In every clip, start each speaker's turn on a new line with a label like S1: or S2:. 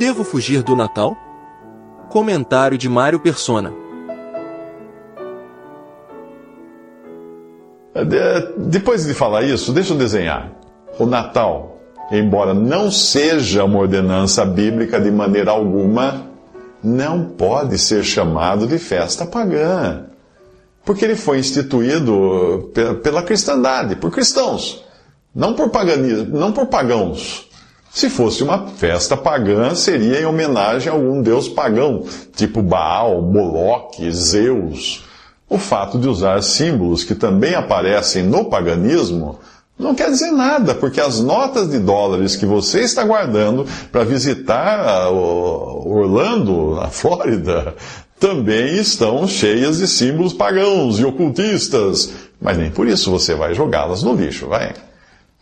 S1: Devo fugir do Natal? Comentário de Mário Persona.
S2: De- Depois de falar isso, deixa eu desenhar. O Natal, embora não seja uma ordenança bíblica de maneira alguma, não pode ser chamado de festa pagã. Porque ele foi instituído pe- pela cristandade, por cristãos, não por, paganismo, não por pagãos. Se fosse uma festa pagã, seria em homenagem a algum deus pagão, tipo Baal, Moloque, Zeus. O fato de usar símbolos que também aparecem no paganismo não quer dizer nada, porque as notas de dólares que você está guardando para visitar Orlando, na Flórida, também estão cheias de símbolos pagãos e ocultistas. Mas nem por isso você vai jogá-las no lixo, vai.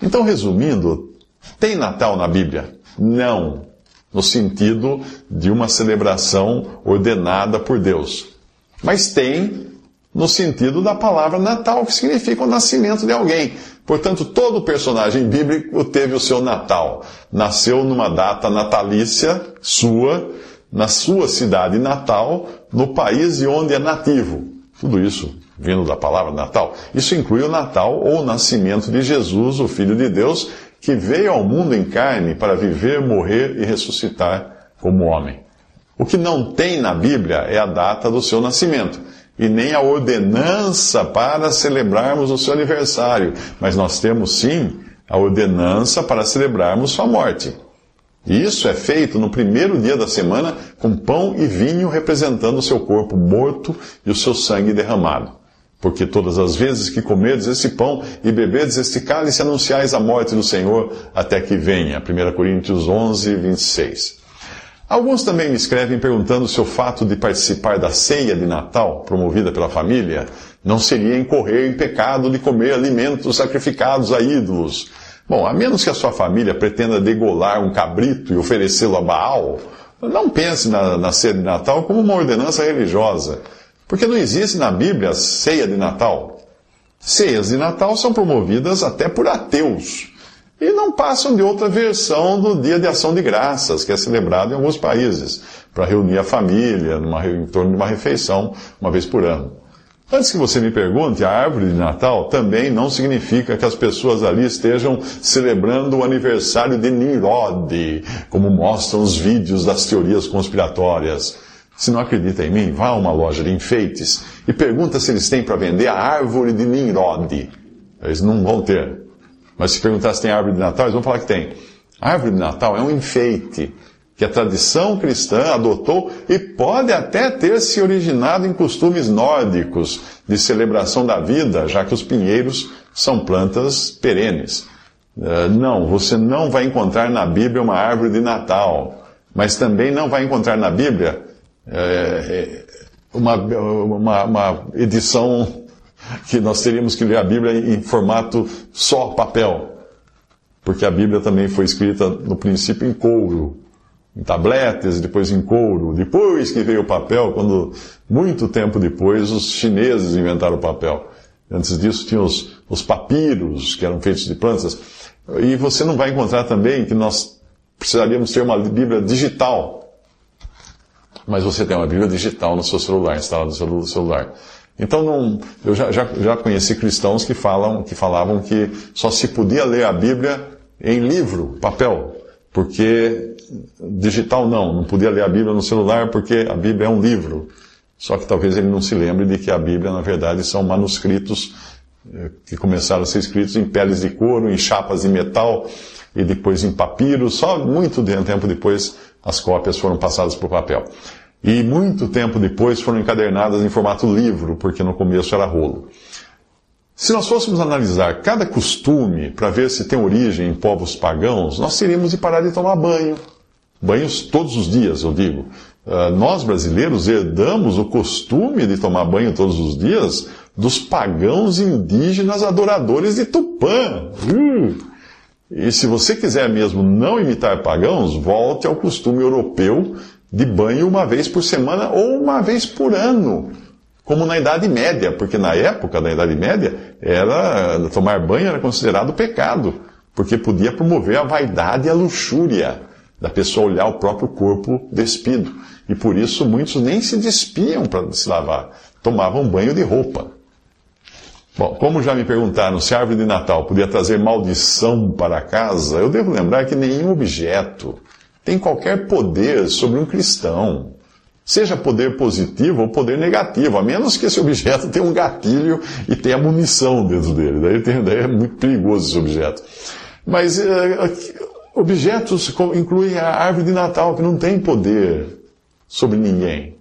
S2: Então, resumindo, tem Natal na Bíblia? Não. No sentido de uma celebração ordenada por Deus. Mas tem no sentido da palavra Natal, que significa o nascimento de alguém. Portanto, todo personagem bíblico teve o seu Natal. Nasceu numa data natalícia sua, na sua cidade natal, no país de onde é nativo. Tudo isso vindo da palavra Natal. Isso inclui o Natal ou o nascimento de Jesus, o Filho de Deus, que veio ao mundo em carne para viver, morrer e ressuscitar como homem. O que não tem na Bíblia é a data do seu nascimento e nem a ordenança para celebrarmos o seu aniversário, mas nós temos sim a ordenança para celebrarmos sua morte. E isso é feito no primeiro dia da semana com pão e vinho representando o seu corpo morto e o seu sangue derramado. Porque todas as vezes que comerdes esse pão e beberdes este cálice, anunciais a morte do Senhor até que venha. 1 Coríntios 11, 26. Alguns também me escrevem perguntando se o fato de participar da ceia de Natal, promovida pela família, não seria incorrer em pecado de comer alimentos sacrificados a ídolos. Bom, a menos que a sua família pretenda degolar um cabrito e oferecê-lo a Baal, não pense na, na ceia de Natal como uma ordenança religiosa. Porque não existe na Bíblia ceia de Natal. Ceias de Natal são promovidas até por ateus e não passam de outra versão do Dia de Ação de Graças, que é celebrado em alguns países, para reunir a família numa, em torno de uma refeição uma vez por ano. Antes que você me pergunte, a árvore de Natal também não significa que as pessoas ali estejam celebrando o aniversário de Nimrod, como mostram os vídeos das teorias conspiratórias. Se não acredita em mim, vá a uma loja de enfeites e pergunta se eles têm para vender a árvore de Nimrod. Eles não vão ter. Mas se perguntar se tem árvore de Natal, eles vão falar que tem. A árvore de Natal é um enfeite que a tradição cristã adotou e pode até ter se originado em costumes nórdicos de celebração da vida, já que os pinheiros são plantas perenes. Uh, não, você não vai encontrar na Bíblia uma árvore de Natal, mas também não vai encontrar na Bíblia é, uma, uma, uma edição que nós teríamos que ler a Bíblia em formato só papel, porque a Bíblia também foi escrita no princípio em couro, em tabletes, depois em couro, depois que veio o papel, quando muito tempo depois os chineses inventaram o papel. Antes disso tinha os, os papiros, que eram feitos de plantas. E você não vai encontrar também que nós precisaríamos ter uma Bíblia digital. Mas você tem uma Bíblia digital no seu celular, instalada no celular. Então, não, eu já, já, já conheci cristãos que, falam, que falavam que só se podia ler a Bíblia em livro, papel, porque digital não, não podia ler a Bíblia no celular porque a Bíblia é um livro. Só que talvez ele não se lembre de que a Bíblia, na verdade, são manuscritos que começaram a ser escritos em peles de couro, em chapas de metal e depois em papiro. Só muito tempo depois as cópias foram passadas para o papel. E muito tempo depois foram encadernadas em formato livro, porque no começo era rolo. Se nós fôssemos analisar cada costume para ver se tem origem em povos pagãos, nós teríamos de parar de tomar banho. Banhos todos os dias, eu digo. Uh, nós brasileiros herdamos o costume de tomar banho todos os dias dos pagãos indígenas adoradores de Tupã. Uh! E se você quiser mesmo não imitar pagãos, volte ao costume europeu de banho uma vez por semana ou uma vez por ano, como na Idade Média, porque na época da Idade Média era tomar banho era considerado pecado, porque podia promover a vaidade e a luxúria. da pessoa olhar o próprio corpo despido. E por isso muitos nem se despiam para se lavar, tomavam banho de roupa. Bom, como já me perguntaram se a árvore de Natal podia trazer maldição para casa, eu devo lembrar que nenhum objeto tem qualquer poder sobre um cristão. Seja poder positivo ou poder negativo, a menos que esse objeto tenha um gatilho e tenha munição dentro dele. Daí, tem, daí é muito perigoso esse objeto. Mas é, objetos incluem a árvore de Natal, que não tem poder sobre ninguém.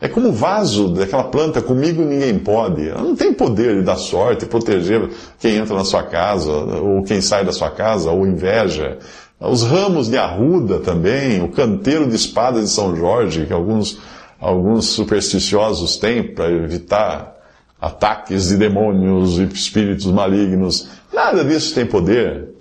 S2: É como o vaso daquela planta, comigo ninguém pode. Ela não tem poder de dar sorte, proteger quem entra na sua casa, ou quem sai da sua casa, ou inveja. Os ramos de arruda também, o canteiro de espada de São Jorge, que alguns, alguns supersticiosos têm para evitar ataques de demônios e espíritos malignos. Nada disso tem poder.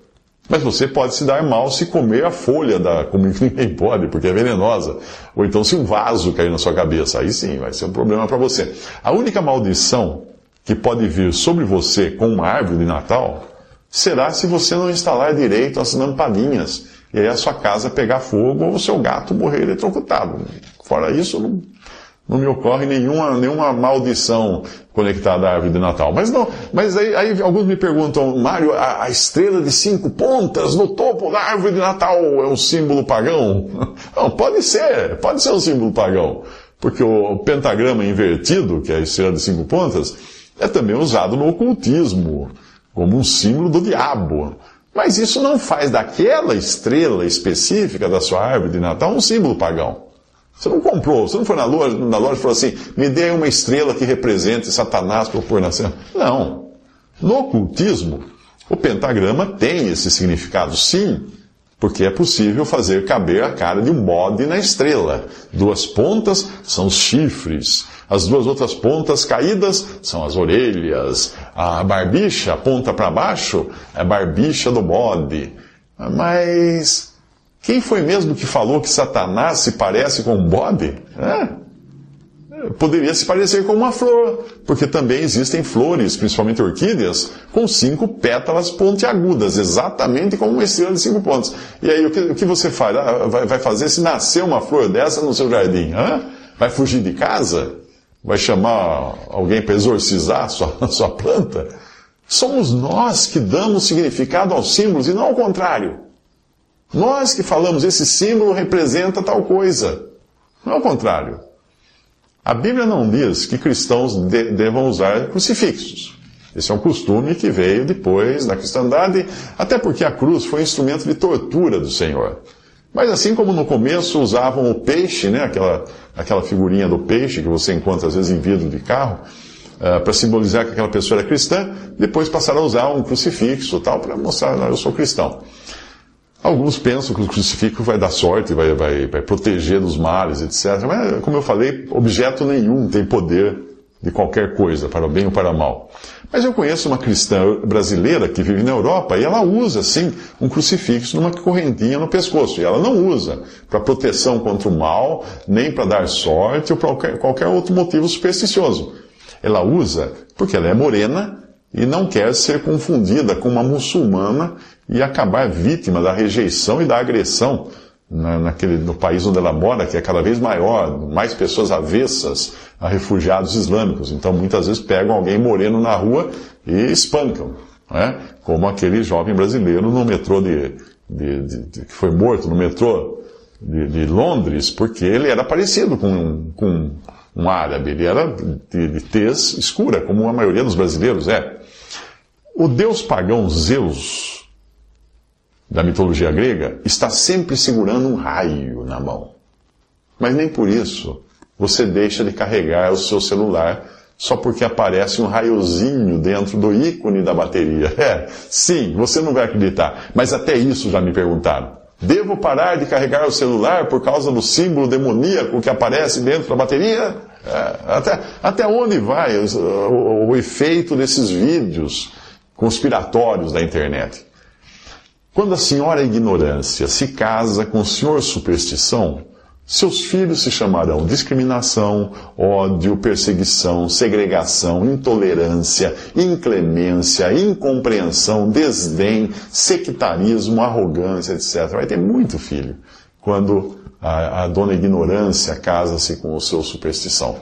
S2: Mas você pode se dar mal se comer a folha da. Como ninguém pode, porque é venenosa. Ou então se um vaso cair na sua cabeça. Aí sim, vai ser um problema para você. A única maldição que pode vir sobre você com uma árvore de Natal será se você não instalar direito as lampadinhas. E aí a sua casa pegar fogo ou o seu gato morrer eletrocutado. Fora isso, não, não me ocorre nenhuma, nenhuma maldição conectada à árvore de Natal. Mas não, mas aí, aí alguns me perguntam, Mário, a, a, estrela de cinco pontas no topo da árvore de Natal é um símbolo pagão? Não, pode ser, pode ser um símbolo pagão. Porque o pentagrama invertido, que é a estrela de cinco pontas, é também usado no ocultismo, como um símbolo do diabo. Mas isso não faz daquela estrela específica da sua árvore de Natal um símbolo pagão. Você não comprou, você não foi na loja, na loja e falou assim, me dê uma estrela que represente Satanás para eu pôr na cena. Não. No ocultismo, o pentagrama tem esse significado, sim, porque é possível fazer caber a cara de um bode na estrela. Duas pontas são os chifres, as duas outras pontas caídas são as orelhas, a barbicha, ponta para baixo, é a barbicha do bode. Mas quem foi mesmo que falou que Satanás se parece com um bode? É. Poderia se parecer com uma flor, porque também existem flores, principalmente orquídeas, com cinco pétalas pontiagudas, exatamente como uma estrela de cinco pontos. E aí, o que, o que você faz? Ah, vai fazer se nascer uma flor dessa no seu jardim? Hã? Vai fugir de casa? Vai chamar alguém para exorcizar a sua, a sua planta? Somos nós que damos significado aos símbolos e não ao contrário. Nós que falamos, esse símbolo representa tal coisa. Não é o contrário. A Bíblia não diz que cristãos de, devam usar crucifixos. Esse é um costume que veio depois da cristandade, até porque a cruz foi um instrumento de tortura do Senhor. Mas assim como no começo usavam o peixe, né, aquela, aquela figurinha do peixe que você encontra às vezes em vidro de carro, uh, para simbolizar que aquela pessoa era cristã, depois passaram a usar um crucifixo tal para mostrar, eu sou cristão. Alguns pensam que o crucifixo vai dar sorte, vai, vai, vai proteger dos males, etc. Mas, como eu falei, objeto nenhum tem poder de qualquer coisa, para o bem ou para o mal. Mas eu conheço uma cristã brasileira que vive na Europa e ela usa, sim, um crucifixo numa correntinha no pescoço. E ela não usa para proteção contra o mal, nem para dar sorte ou para qualquer, outro motivo supersticioso. Ela usa porque ela é morena e não quer ser confundida com uma muçulmana e acabar vítima da rejeição e da agressão na, naquele, no país onde ela mora, que é cada vez maior, mais pessoas avessas a refugiados islâmicos. Então muitas vezes pegam alguém moreno na rua e espancam, né? como aquele jovem brasileiro no metrô de, de, de, de que foi morto no metrô de, Londres, porque ele era parecido com, com um árabe, ele era de, de tez escura, como a maioria dos brasileiros é. O deus pagão Zeus, da mitologia grega está sempre segurando um raio na mão. Mas nem por isso você deixa de carregar o seu celular só porque aparece um raiozinho dentro do ícone da bateria. É, sim, você não vai acreditar. Mas até isso já me perguntaram. Devo parar de carregar o celular por causa do símbolo demoníaco que aparece dentro da bateria? É, até, até onde vai o, o, o efeito desses vídeos conspiratórios da internet? Quando a senhora ignorância se casa com o senhor superstição, seus filhos se chamarão discriminação, ódio, perseguição, segregação, intolerância, inclemência, incompreensão, desdém, sectarismo, arrogância, etc. Vai ter muito filho quando a, a dona ignorância casa-se com o seu superstição.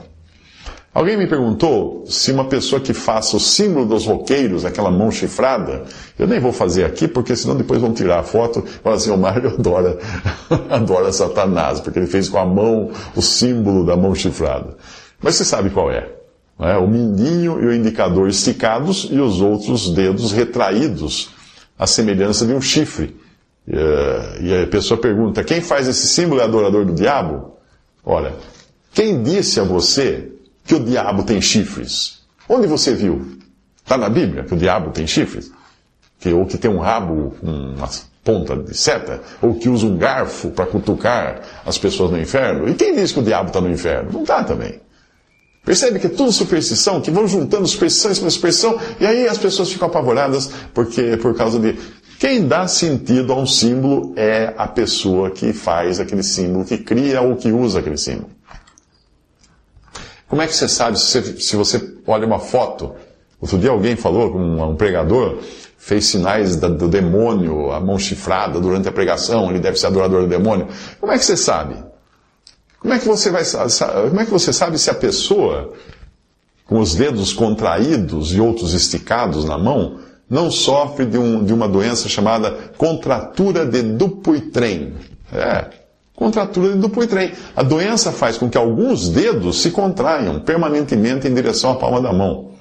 S2: Alguém me perguntou se uma pessoa que faça o símbolo dos roqueiros, aquela mão chifrada, eu nem vou fazer aqui, porque senão depois vão tirar a foto e falar assim, o Mário adora, adora Satanás, porque ele fez com a mão o símbolo da mão chifrada. Mas você sabe qual é. é? O mindinho e o indicador esticados e os outros dedos retraídos, à semelhança de um chifre. E a pessoa pergunta, quem faz esse símbolo é adorador do diabo? Olha, quem disse a você que o diabo tem chifres? Onde você viu? Está na Bíblia que o diabo tem chifres? Que, ou que tem um rabo uma ponta de seta? Ou que usa um garfo para cutucar as pessoas no inferno? E quem diz que o diabo está no inferno? Não está também. Percebe que é tudo superstição, que vão juntando superstição em superstição, e aí as pessoas ficam apavoradas porque, por causa de. Quem dá sentido a um símbolo é a pessoa que faz aquele símbolo, que cria ou que usa aquele símbolo. Como é que você sabe se você, se você olha uma foto? Outro dia alguém falou, um, um pregador fez sinais da, do demônio, a mão chifrada durante a pregação, ele deve ser adorador do demônio. Como é que você sabe? Como é que você vai como é que você sabe se a pessoa com os dedos contraídos e outros esticados na mão não sofre de, um, de uma doença chamada contratura de Dupuytren? É, Contratura de Dupuytren. A doença faz com que alguns dedos se contraiam permanentemente em direção à palma da mão.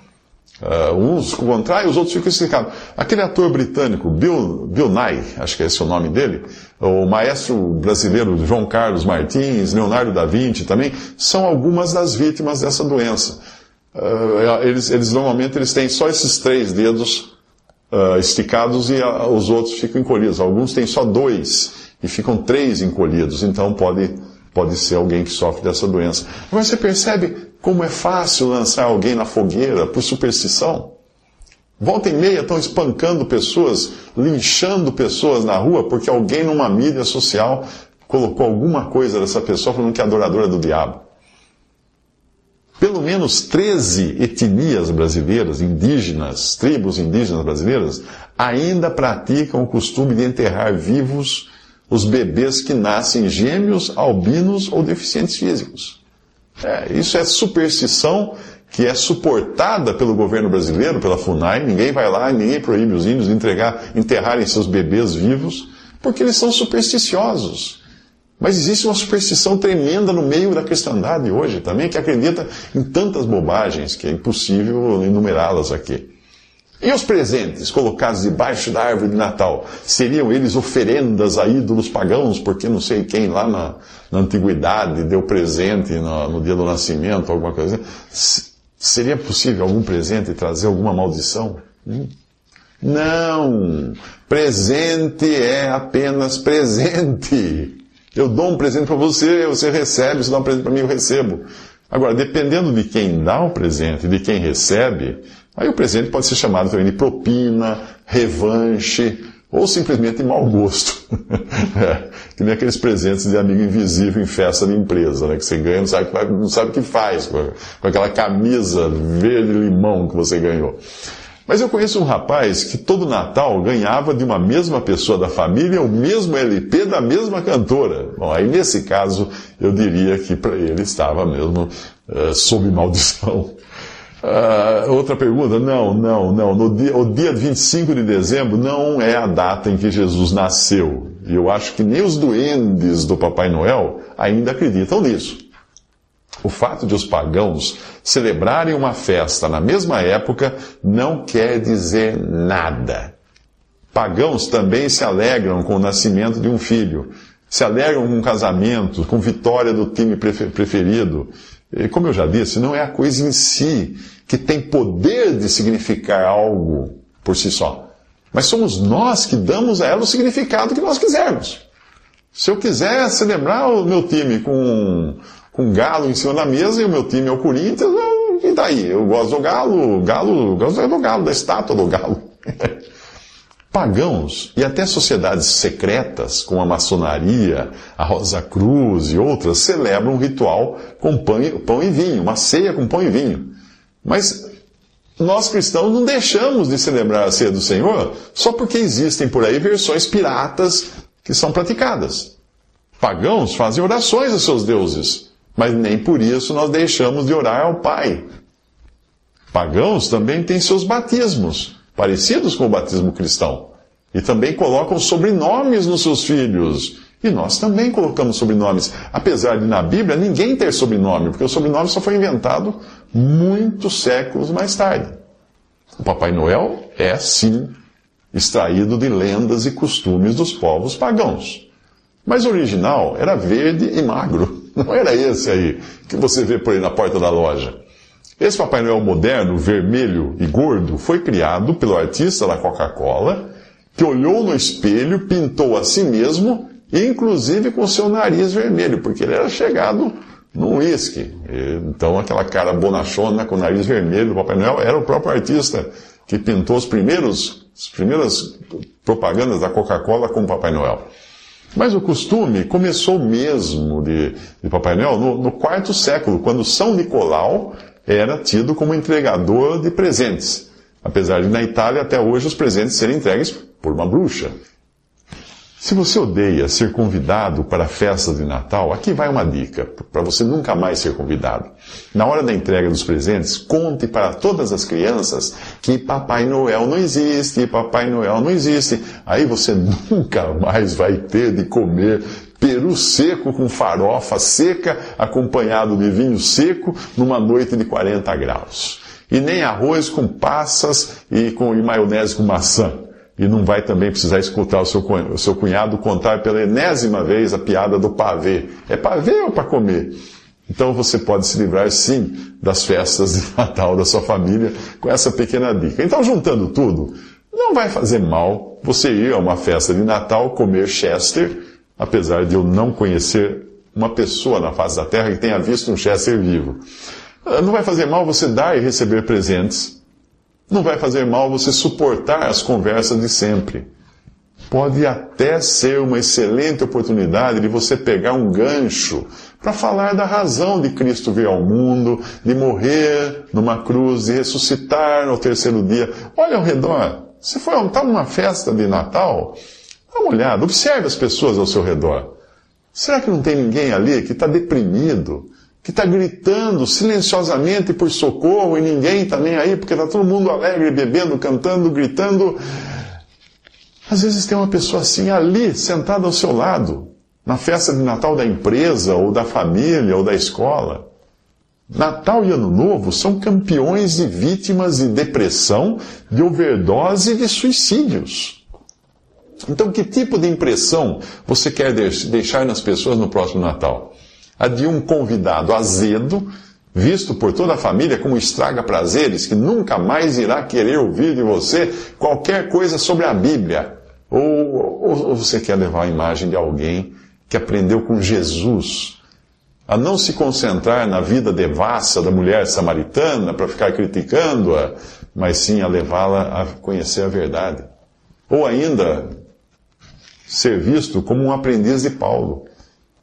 S2: Uh, uns contraem, os outros ficam esticados. Aquele ator britânico, Bill, Bill Nye, acho que é esse o nome dele, o maestro brasileiro João Carlos Martins, Leonardo da Vinci também, são algumas das vítimas dessa doença. Uh, eles, eles, normalmente eles têm só esses três dedos uh, esticados e os outros ficam encolhidos. Alguns têm só dois e ficam três encolhidos. Então pode, pode ser alguém que sofre dessa doença. Agora você percebe como é fácil lançar alguém na fogueira por superstição? Volta e meia estão espancando pessoas, linchando pessoas na rua porque alguém numa mídia social colocou alguma coisa dessa pessoa falando que é adoradora do diabo. Pelo menos 13 etnias brasileiras, indígenas, tribos indígenas brasileiras, ainda praticam o costume de enterrar vivos os bebês que nascem gêmeos, albinos ou deficientes físicos. É, isso é superstição que é suportada pelo governo brasileiro, pela FUNAI. Ninguém vai lá, ninguém proíbe os índios de entregar, enterrarem seus bebês vivos, porque eles são supersticiosos. Mas existe uma superstição tremenda no meio da cristandade hoje também, que acredita em tantas bobagens que é impossível enumerá-las aqui. E os presentes colocados debaixo da árvore de Natal? Seriam eles oferendas a ídolos pagãos, porque não sei quem lá na, na antiguidade deu presente no, no, dia do nascimento, alguma coisa assim? Seria possível algum presente trazer alguma maldição? Hum? Não! Presente é apenas presente. Eu dou um presente para você, você recebe, você dá um presente para mim, eu recebo. Agora, dependendo de quem dá o presente, de quem recebe, Aí o presente pode ser chamado também de propina, revanche, ou simplesmente mau gosto. é, que nem aqueles presentes de amigo invisível em festa de empresa, né? Que você ganha, não sabe, não sabe o que faz com, com aquela camisa verde-limão que você ganhou. Mas eu conheço um rapaz que todo Natal ganhava de uma mesma pessoa da família o mesmo LP da mesma cantora. Bom, aí nesse caso eu diria que para ele estava mesmo uh, sob maldição. Uh, outra pergunta? Não, não, não. No dia, o dia 25 de dezembro não é a data em que Jesus nasceu. E eu acho que nem os duendes do Papai Noel ainda acreditam nisso. O fato de os pagãos celebrarem uma festa na mesma época não quer dizer nada. Pagãos também se alegram com o nascimento de um filho, se alegram com um casamento, com vitória do time preferido. Como eu já disse, não é a coisa em si que tem poder de significar algo por si só. Mas somos nós que damos a ela o significado que nós quisermos. Se eu quiser celebrar o meu time com, com um galo em cima da mesa e o meu time é o Corinthians, e daí? Eu gosto do galo, galo, gosto do galo, da estátua do galo. Pagãos e até sociedades secretas, como a maçonaria, a Rosa Cruz e outras, celebram um ritual com pão e, vinho, uma ceia com pão e vinho. Mas nós cristãos não deixamos de celebrar a ceia do Senhor só porque existem por aí versões piratas que são praticadas. pagãos fazem orações a seus deuses, mas nem por isso nós deixamos de orar ao Pai. Pagãos também têm seus batismos, parecidos com o batismo cristão, e também colocam sobrenomes nos seus filhos. E nós também colocamos sobrenomes, apesar de na Bíblia ninguém ter sobrenome, porque o sobrenome só foi inventado muitos séculos mais tarde. O Papai Noel é, sim, extraído de lendas e costumes dos povos pagãos. Mas o original era verde e magro. Não era esse aí que você vê por aí na porta da loja. Esse Papai Noel moderno, vermelho e gordo, foi criado pelo artista da Coca-Cola, que olhou no espelho, pintou a si mesmo, inclusive com seu nariz vermelho, porque ele era chegado num uísque. Então aquela cara bonachona com o nariz vermelho do Papai Noel era o próprio artista que pintou os primeiros, as primeiras propagandas da Coca-Cola com o Papai Noel. Mas o costume começou mesmo de, de Papai Noel no, no quarto século, quando São Nicolau era tido como entregador de presentes. Apesar de na Itália até hoje os presentes serem entregues por uma bruxa. Se você odeia ser convidado para a festa de Natal, aqui vai uma dica para você nunca mais ser convidado. Na hora da entrega dos presentes, conte para todas as crianças que Papai Noel não existe, Papai Noel não existe. Aí você nunca mais vai ter de comer peru seco com farofa seca, acompanhado de vinho seco, numa noite de 40 graus. E nem arroz com passas e com e maionese com maçã e não vai também precisar escutar o seu, o seu cunhado contar pela enésima vez a piada do pavê. É pavê ou para comer? Então você pode se livrar sim das festas de Natal da sua família com essa pequena dica. Então, juntando tudo, não vai fazer mal você ir a uma festa de Natal comer Chester, apesar de eu não conhecer uma pessoa na face da terra que tenha visto um Chester vivo. Não vai fazer mal você dar e receber presentes não vai fazer mal você suportar as conversas de sempre. Pode até ser uma excelente oportunidade de você pegar um gancho para falar da razão de Cristo vir ao mundo, de morrer numa cruz, de ressuscitar no terceiro dia. Olha ao redor. Se for estar numa festa de Natal, dá uma olhada, observe as pessoas ao seu redor. Será que não tem ninguém ali que está deprimido, que está gritando silenciosamente por socorro e ninguém está nem aí, porque está todo mundo alegre, bebendo, cantando, gritando. Às vezes tem uma pessoa assim ali, sentada ao seu lado, na festa de Natal da empresa, ou da família, ou da escola. Natal e Ano Novo são campeões de vítimas de depressão, de overdose e de suicídios. Então, que tipo de impressão você quer deixar nas pessoas no próximo Natal? a de um convidado azedo, visto por toda a família como estraga prazeres, que nunca mais irá querer ouvir de você qualquer coisa sobre a Bíblia. Ou, ou, você quer levar a imagem de alguém que aprendeu com Jesus a não se concentrar na vida devassa da mulher samaritana para ficar criticando-a, mas sim a levá-la a conhecer a verdade. Ou ainda, ser visto como um aprendiz de Paulo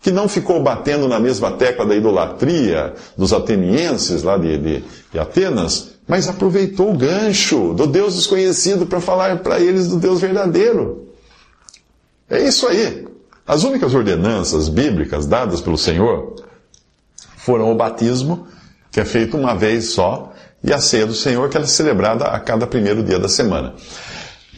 S2: que não ficou batendo na mesma tecla da idolatria dos atenienses lá de, de, de Atenas, mas aproveitou o gancho do Deus desconhecido para falar para eles do Deus verdadeiro. É isso aí. As únicas ordenanças bíblicas dadas pelo Senhor foram o batismo, que é feito uma vez só, e a ceia do Senhor, que é celebrada a cada primeiro dia da semana.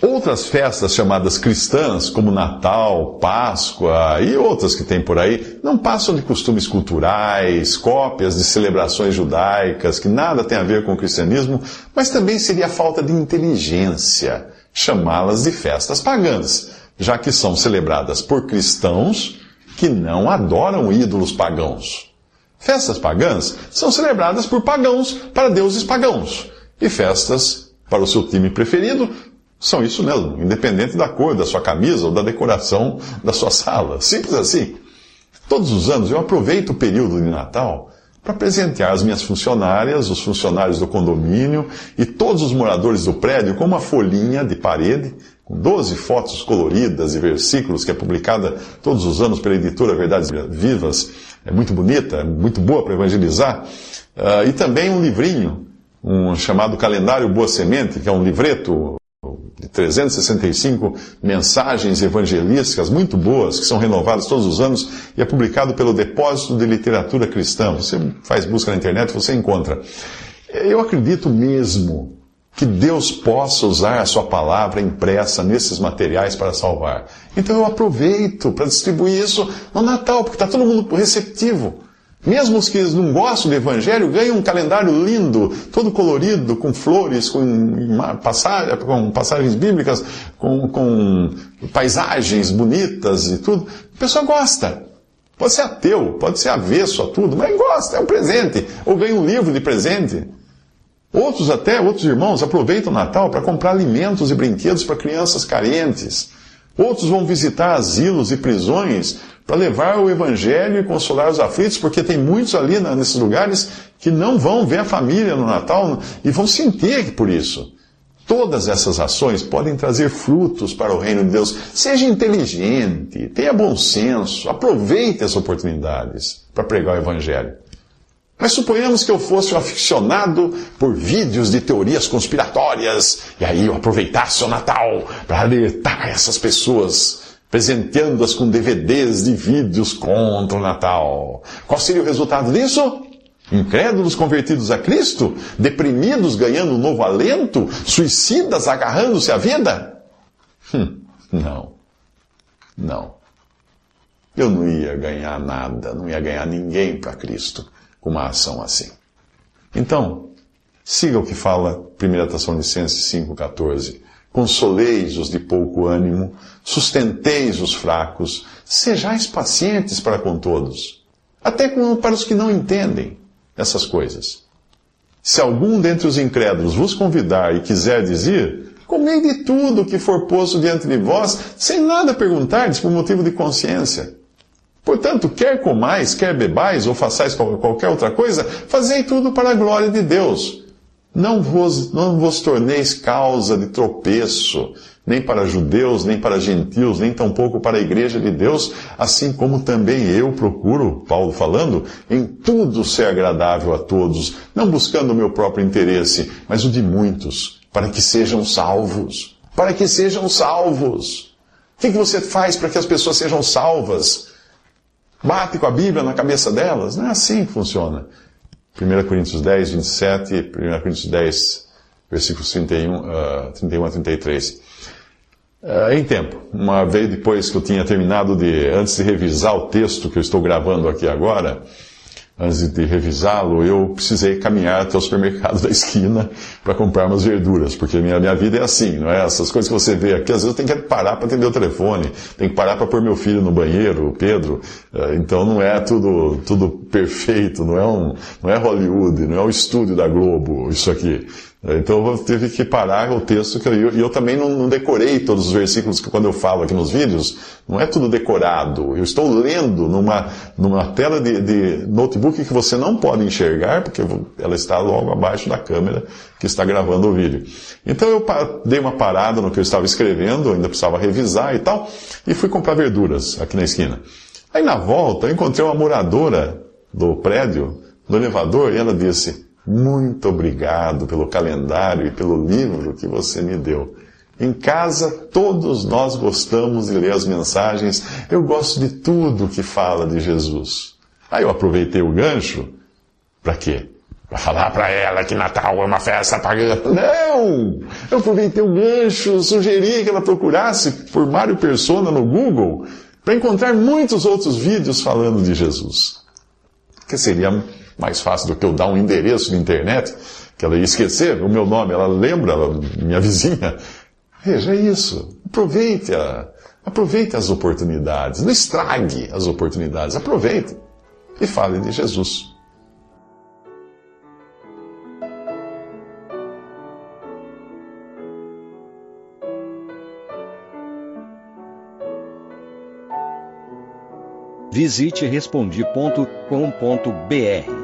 S2: Outras festas chamadas cristãs, como Natal, Páscoa e outras que tem por aí, não passam de costumes culturais, cópias de celebrações judaicas, que nada tem a ver com o cristianismo, mas também seria falta de inteligência chamá-las de festas pagãs, já que são celebradas por cristãos que não adoram ídolos pagãos. Festas pagãs são celebradas por pagãos para deuses pagãos, e festas para o seu time preferido são isso mesmo, independente da cor da sua camisa ou da decoração da sua sala. Simples assim. Todos os anos eu aproveito o período de Natal para presentear as minhas funcionárias, os funcionários do condomínio e todos os moradores do prédio com uma folhinha de parede com 12 fotos coloridas e versículos que é publicada todos os anos pela editora Verdades Vivas. É muito bonita, é muito boa para evangelizar. Uh, e também um livrinho, um chamado Calendário Boa Semente, que é um livreto 365 mensagens evangelísticas muito boas, que são renovadas todos os anos, e é publicado pelo Depósito de Literatura Cristã. Você faz busca na internet, você encontra. Eu acredito mesmo que Deus possa usar a sua palavra impressa nesses materiais para salvar. Então eu aproveito para distribuir isso no Natal, porque está todo mundo receptivo. Mesmo os que não gostam do Evangelho ganham um calendário lindo, todo colorido, com flores, com, passagem, com passagens bíblicas, com, com paisagens bonitas e tudo. A pessoa gosta. Pode ser ateu, pode ser avesso a tudo, mas gosta, é um presente. Ou ganha um livro de presente. Outros até, outros irmãos, aproveitam o Natal para comprar alimentos e brinquedos para crianças carentes. Outros vão visitar asilos e prisões para levar o Evangelho e consolar os aflitos, porque tem muitos ali nesses lugares que não vão ver a família no Natal e vão sentir por isso. Todas essas ações podem trazer frutos para o reino de Deus. Seja inteligente, tenha bom senso, aproveite as oportunidades para pregar o Evangelho. Mas suponhamos que eu fosse um aficionado por vídeos de teorias conspiratórias, e aí eu aproveitasse o Natal para alertar essas pessoas presenteando-as com DVDs de vídeos contra o Natal. Qual seria o resultado disso? Incrédulos convertidos a Cristo? Deprimidos ganhando um novo alento? Suicidas agarrando-se à vida? Hum, não. Não. Eu não ia ganhar nada, não ia ganhar ninguém para Cristo com uma ação assim. Então, siga o que fala 1 Tessalonicenses 5,14. Consoleis os de pouco ânimo, sustenteis os fracos, sejais pacientes para com todos, até para os que não entendem essas coisas. Se algum dentre os incrédulos vos convidar e quiser dizer, comei de tudo que for posto diante de vós, sem nada perguntardes por motivo de consciência. Portanto, quer comais, quer bebais ou façais qualquer outra coisa, fazei tudo para a glória de Deus. Não vos, não vos torneis causa de tropeço, nem para judeus, nem para gentios, nem tampouco para a igreja de Deus, assim como também eu procuro, Paulo falando, em tudo ser agradável a todos, não buscando o meu próprio interesse, mas o de muitos, para que sejam salvos. Para que sejam salvos. O que, que você faz para que as pessoas sejam salvas? Bate com a Bíblia na cabeça delas? Não é assim que funciona. 1 Coríntios 10, 27, 1 Coríntios 10, versículos 31, uh, 31 a 33. Uh, em tempo, uma vez depois que eu tinha terminado de, antes de revisar o texto que eu estou gravando aqui agora, antes de revisá-lo, eu precisei caminhar até o supermercado da esquina para comprar umas verduras, porque minha, minha vida é assim, não é? Essas coisas que você vê aqui, às vezes eu tenho que parar para atender o telefone, tenho que parar para pôr meu filho no banheiro, o Pedro, eh, então não é tudo, tudo perfeito, não é, um, não é Hollywood, não é o estúdio da Globo, isso aqui. Então eu tive que parar o texto que eu, e eu também não, não, decorei todos os versículos que quando eu falo aqui nos vídeos, não é tudo decorado. Eu estou lendo numa, numa tela de, de notebook que você não pode enxergar, porque ela está logo abaixo da câmera que está gravando o vídeo. Então eu dei uma parada no que eu estava escrevendo, ainda precisava revisar e tal, e fui comprar verduras aqui na esquina. Aí na volta eu encontrei uma moradora do prédio, do elevador, e ela disse, muito obrigado pelo calendário e pelo livro que você me deu. Em casa, todos nós gostamos de ler as mensagens. Eu gosto de tudo que fala de Jesus. Aí eu aproveitei o gancho. Para quê? Para falar para ela que Natal é uma festa pagã. Não! Eu aproveitei o gancho, sugeri que ela procurasse por Mário Persona no Google para encontrar muitos outros vídeos falando de Jesus. Que seria mais fácil do que eu dar um endereço de internet, que ela ia esquecer o meu nome, ela lembra, ela, minha vizinha. Veja isso. Aproveite, a, aproveite as oportunidades. Não estrague as oportunidades. Aproveite e fale de Jesus.
S3: Visite respondi.com.br.